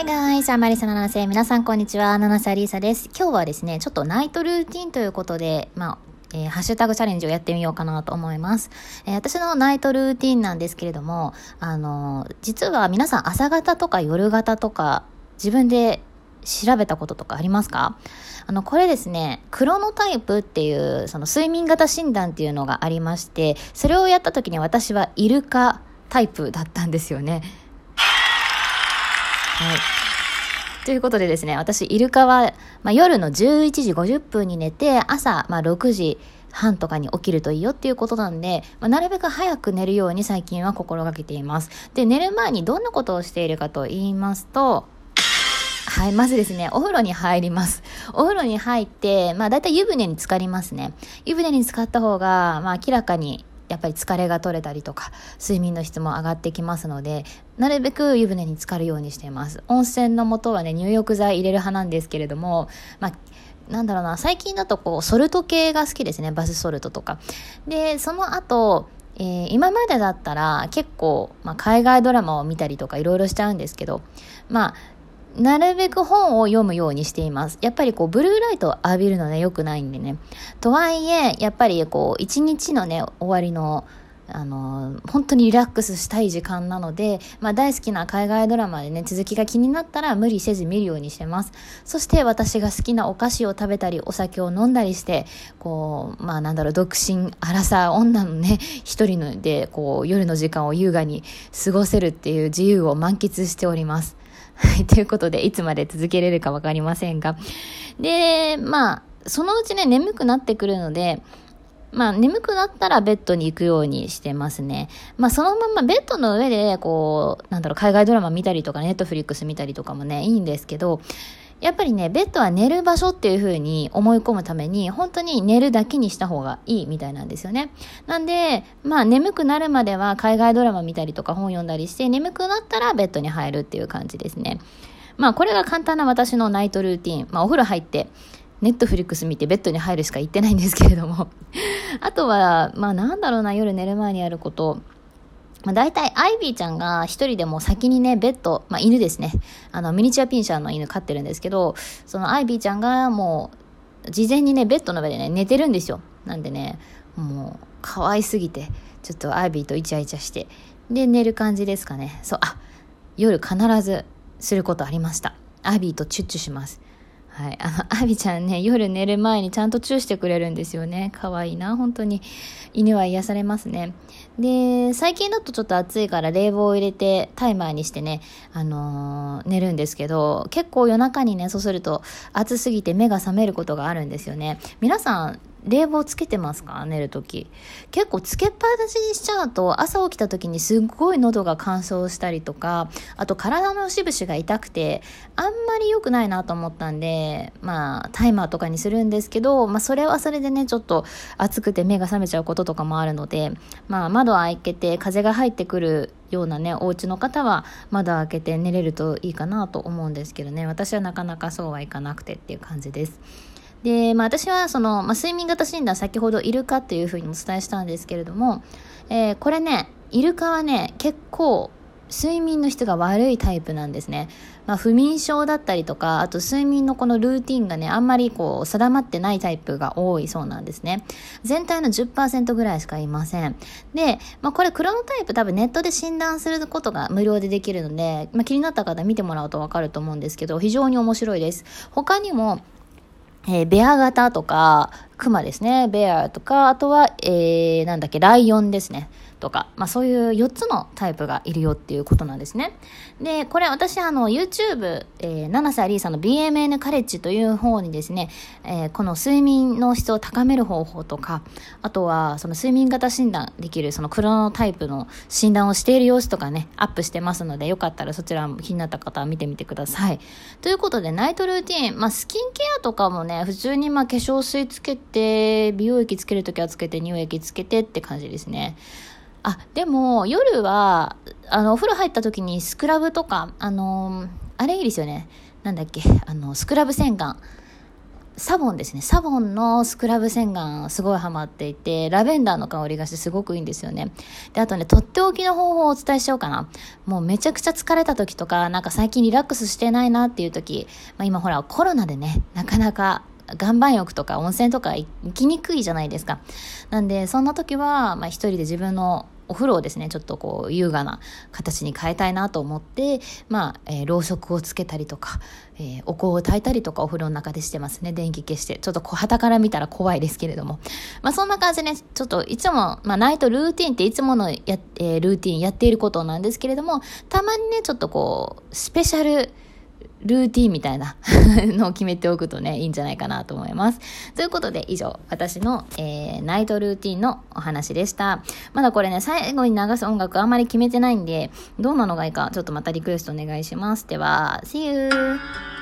Hey guys, I'm Marisa 七瀬。皆さんこんにちは。七瀬アリーサです。今日はですね、ちょっとナイトルーティンということで、まあ、えー、ハッシュタグチャレンジをやってみようかなと思います。えー、私のナイトルーティンなんですけれども、あのー、実は皆さん朝方とか夜型とか自分で調べたこととかありますか？あの、これですね、クロノタイプっていう、その睡眠型診断っていうのがありまして、それをやった時に私はイルカタイプだったんですよね。はい。ということでですね、私、イルカは、まあ、夜の11時50分に寝て、朝、まあ、6時半とかに起きるといいよっていうことなんで、まあ、なるべく早く寝るように最近は心がけています。で、寝る前にどんなことをしているかと言いますと、はい、まずですね、お風呂に入ります。お風呂に入って、まあ、だいたい湯船に浸かりますね。湯船に浸かった方が、まあ、明らかにやっぱり疲れが取れたりとか睡眠の質も上がってきますのでなるべく湯船に浸かるようにしています。温泉の素はね入浴剤入れる派なんですけれどもまあなんだろうな最近だとこうソルト系が好きですね。バスソルトとか。でその後えー、今までだったら結構、まあ、海外ドラマを見たりとかいろいろしちゃうんですけど、まあ、なるべく本を読むようにしています。やっぱりこう、ブルーライトを浴びるのね、良くないんでね。とはいえ、やっぱりこう、一日のね、終わりの、あの、本当にリラックスしたい時間なので、まあ大好きな海外ドラマでね、続きが気になったら無理せず見るようにしてます。そして私が好きなお菓子を食べたり、お酒を飲んだりして、こう、まあなんだろう、独身、荒さ女のね、一人ので、こう、夜の時間を優雅に過ごせるっていう自由を満喫しております。はい、ということで、いつまで続けれるかわかりませんが。で、まあ、そのうちね、眠くなってくるので、まあ、眠くなったらベッドに行くようにしてますね。まあ、そのままベッドの上で、こう、なんだろう、海外ドラマ見たりとか、ネットフリックス見たりとかもね、いいんですけど、やっぱりね、ベッドは寝る場所っていう風に思い込むために、本当に寝るだけにした方がいいみたいなんですよね。なんで、まあ眠くなるまでは海外ドラマ見たりとか本読んだりして、眠くなったらベッドに入るっていう感じですね。まあこれが簡単な私のナイトルーティン。まあお風呂入って、ネットフリックス見てベッドに入るしか言ってないんですけれども。あとは、まあなんだろうな、夜寝る前にやること。まあ、大体、アイビーちゃんが一人でも先にね、ベッド、まあ、犬ですね。あの、ミニチュアピンシャーの犬飼ってるんですけど、そのアイビーちゃんがもう、事前にね、ベッドの上でね、寝てるんですよ。なんでね、もう、可愛すぎて、ちょっとアイビーとイチャイチャして、で、寝る感じですかね。そう、あ、夜必ずすることありました。アイビーとチュッチュします。はい。あの、アビちゃんね、夜寝る前にちゃんとチューしてくれるんですよね。可愛いな、本当に。犬は癒されますね。で、最近だとちょっと暑いから冷房を入れてタイマーにしてね、あのー、寝るんですけど、結構夜中にね、そうすると暑すぎて目が覚めることがあるんですよね。皆さん、冷房つけてますか？寝るとき。結構つけっぱなしにしちゃうと朝起きた時にすっごい喉が乾燥したりとか、あと体の節々が痛くて、あんまり良くないなと思ったんで、まあタイマーとかにするんですけど、まあそれはそれでね、ちょっと暑くて目が覚めちゃうこととかもあるので、まあ窓開けて風が入ってくるようなね、お家の方は窓開けて寝れるといいかなと思うんですけどね、私はなかなかそうはいかなくてっていう感じです。で、まあ、私はその、まあ、睡眠型診断先ほどイルカっていうふうにお伝えしたんですけれども、えー、これねイルカはね結構睡眠の質が悪いタイプなんですね。まあ、不眠症だったりとか、あと睡眠のこのルーティンがね、あんまりこう定まってないタイプが多いそうなんですね。全体の10%ぐらいしかいません。で、まあ、これクロノタイプ多分ネットで診断することが無料でできるので、まあ、気になった方見てもらうとわかると思うんですけど、非常に面白いです。他にも、えー、ベア型とか、クマですね、ベアとか、あとは、えー、なんだっけ、ライオンですね。とか、まあそういう4つのタイプがいるよっていうことなんですね。で、これ私あの YouTube、えー、七瀬アリーさんの BMN カレッジという方にですね、えー、この睡眠の質を高める方法とか、あとはその睡眠型診断できるそのクロノタイプの診断をしている様子とかね、アップしてますので、よかったらそちらも気になった方は見てみてください。ということで、ナイトルーティン、まあスキンケアとかもね、普通にまあ化粧水つけて、美容液つけるときはつけて、乳液つけてって感じですね。あ、でも夜は、あの、お風呂入った時にスクラブとか、あのあれいいですよね。なんだっけ、あの、スクラブ洗顔。サボンですね。サボンのスクラブ洗顔すごいハマっていて、ラベンダーの香りがしてすごくいいんですよね。で、あとね、とっておきの方法をお伝えしようかな。もうめちゃくちゃ疲れた時とか、なんか最近リラックスしてないなっていう時、まあ、今ほらコロナでね、なかなか岩盤浴とか温泉とか行きにくいじゃないですか。なんで、そんな時は、まあ一人で自分のお風呂をですね、ちょっとこう優雅な形に変えたいなと思って、まあ、えー、ろうそくをつけたりとか、えー、お香を焚いたりとかお風呂の中でしてますね。電気消して。ちょっとこう、旗から見たら怖いですけれども。まあそんな感じでね、ちょっといつも、まあナイトルーティンっていつものや、えー、ルーティンやっていることなんですけれども、たまにね、ちょっとこう、スペシャル、ルーティンみたいな のを決めておくとね、いいんじゃないかなと思います。ということで、以上、私の、えー、ナイトルーティンのお話でした。まだこれね、最後に流す音楽あんまり決めてないんで、どんなのがいいか、ちょっとまたリクエストお願いします。では、See you!